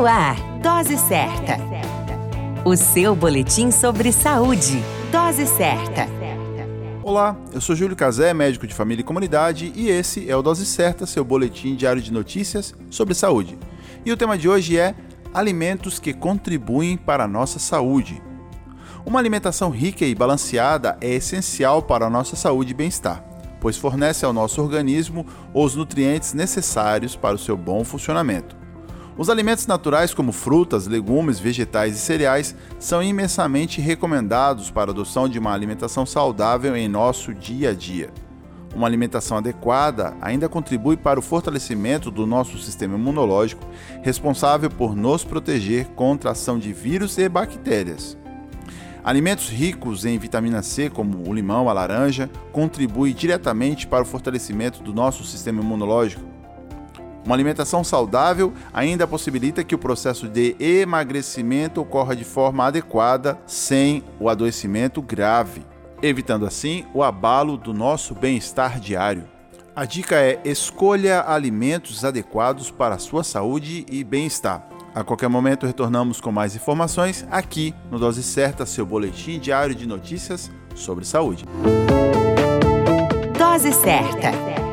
No ar, Dose Certa. O seu boletim sobre saúde. Dose Certa. Olá, eu sou Júlio Cazé, médico de família e comunidade, e esse é o Dose Certa, seu boletim diário de notícias sobre saúde. E o tema de hoje é alimentos que contribuem para a nossa saúde. Uma alimentação rica e balanceada é essencial para a nossa saúde e bem-estar, pois fornece ao nosso organismo os nutrientes necessários para o seu bom funcionamento. Os alimentos naturais, como frutas, legumes, vegetais e cereais, são imensamente recomendados para a adoção de uma alimentação saudável em nosso dia a dia. Uma alimentação adequada ainda contribui para o fortalecimento do nosso sistema imunológico, responsável por nos proteger contra a ação de vírus e bactérias. Alimentos ricos em vitamina C, como o limão, a laranja, contribuem diretamente para o fortalecimento do nosso sistema imunológico. Uma alimentação saudável ainda possibilita que o processo de emagrecimento ocorra de forma adequada, sem o adoecimento grave, evitando assim o abalo do nosso bem-estar diário. A dica é: escolha alimentos adequados para a sua saúde e bem-estar. A qualquer momento retornamos com mais informações aqui no Dose Certa, seu boletim diário de notícias sobre saúde. Dose Certa,